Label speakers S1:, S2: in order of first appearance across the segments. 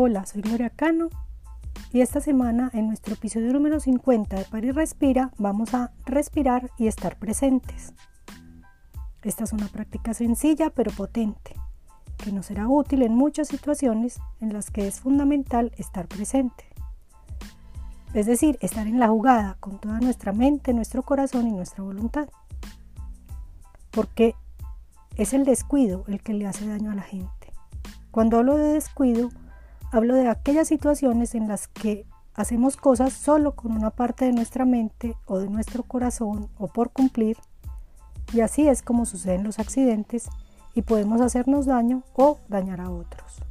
S1: Hola, soy Gloria Cano y esta semana en nuestro episodio número 50 de París Respira vamos a respirar y estar presentes. Esta es una práctica sencilla pero potente que nos será útil en muchas situaciones en las que es fundamental estar presente. Es decir, estar en la jugada con toda nuestra mente, nuestro corazón y nuestra voluntad. Porque es el descuido el que le hace daño a la gente. Cuando hablo de descuido, Hablo de aquellas situaciones en las que hacemos cosas solo con una parte de nuestra mente o de nuestro corazón o por cumplir. Y así es como suceden los accidentes y podemos hacernos daño o dañar a otros.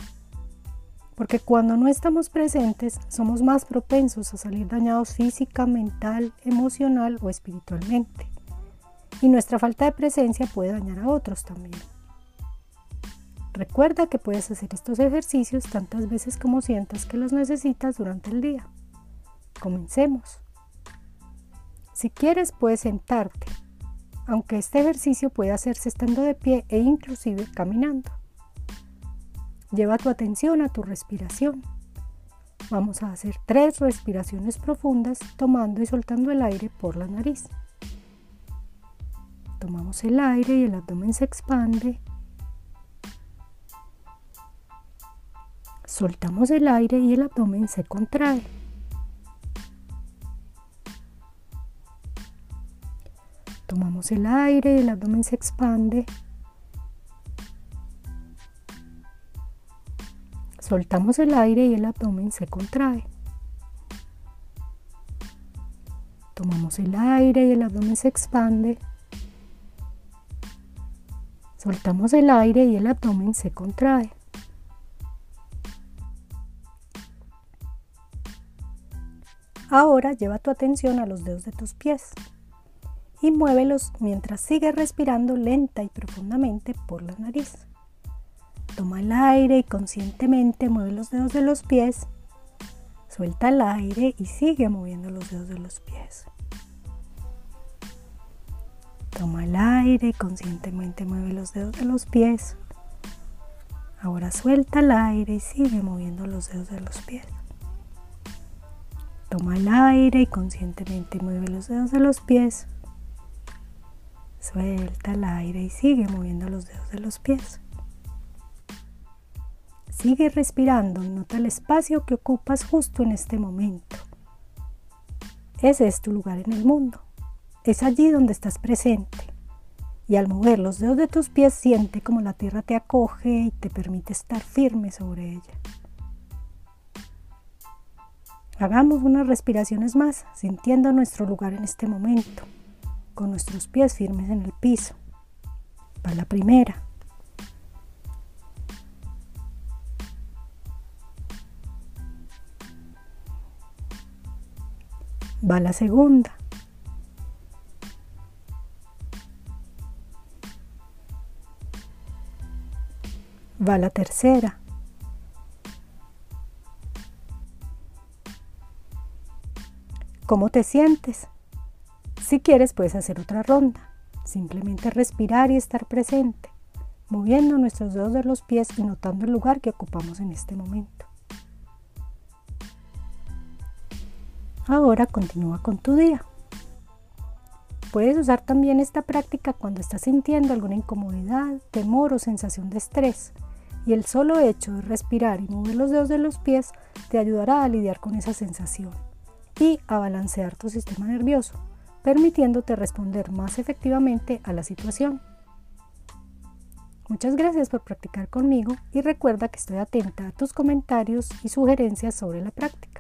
S1: Porque cuando no estamos presentes somos más propensos a salir dañados física, mental, emocional o espiritualmente. Y nuestra falta de presencia puede dañar a otros también. Recuerda que puedes hacer estos ejercicios tantas veces como sientas que los necesitas durante el día. Comencemos. Si quieres puedes sentarte, aunque este ejercicio puede hacerse estando de pie e inclusive caminando. Lleva tu atención a tu respiración. Vamos a hacer tres respiraciones profundas tomando y soltando el aire por la nariz. Tomamos el aire y el abdomen se expande Soltamos el aire y el abdomen se contrae. Tomamos el aire y el abdomen se expande. Soltamos el aire y el abdomen se contrae. Tomamos el aire y el abdomen se expande. Soltamos el aire y el abdomen se contrae. Ahora lleva tu atención a los dedos de tus pies y muévelos mientras sigues respirando lenta y profundamente por la nariz. Toma el aire y conscientemente mueve los dedos de los pies. Suelta el aire y sigue moviendo los dedos de los pies. Toma el aire y conscientemente mueve los dedos de los pies. Ahora suelta el aire y sigue moviendo los dedos de los pies. Toma el aire y conscientemente mueve los dedos de los pies. Suelta el aire y sigue moviendo los dedos de los pies. Sigue respirando nota el espacio que ocupas justo en este momento. Ese es tu lugar en el mundo. Es allí donde estás presente. Y al mover los dedos de tus pies siente como la tierra te acoge y te permite estar firme sobre ella. Hagamos unas respiraciones más, sintiendo nuestro lugar en este momento, con nuestros pies firmes en el piso. Va la primera. Va la segunda. Va la tercera. ¿Cómo te sientes? Si quieres puedes hacer otra ronda. Simplemente respirar y estar presente, moviendo nuestros dedos de los pies y notando el lugar que ocupamos en este momento. Ahora continúa con tu día. Puedes usar también esta práctica cuando estás sintiendo alguna incomodidad, temor o sensación de estrés. Y el solo hecho de respirar y mover los dedos de los pies te ayudará a lidiar con esa sensación y a balancear tu sistema nervioso, permitiéndote responder más efectivamente a la situación. Muchas gracias por practicar conmigo y recuerda que estoy atenta a tus comentarios y sugerencias sobre la práctica.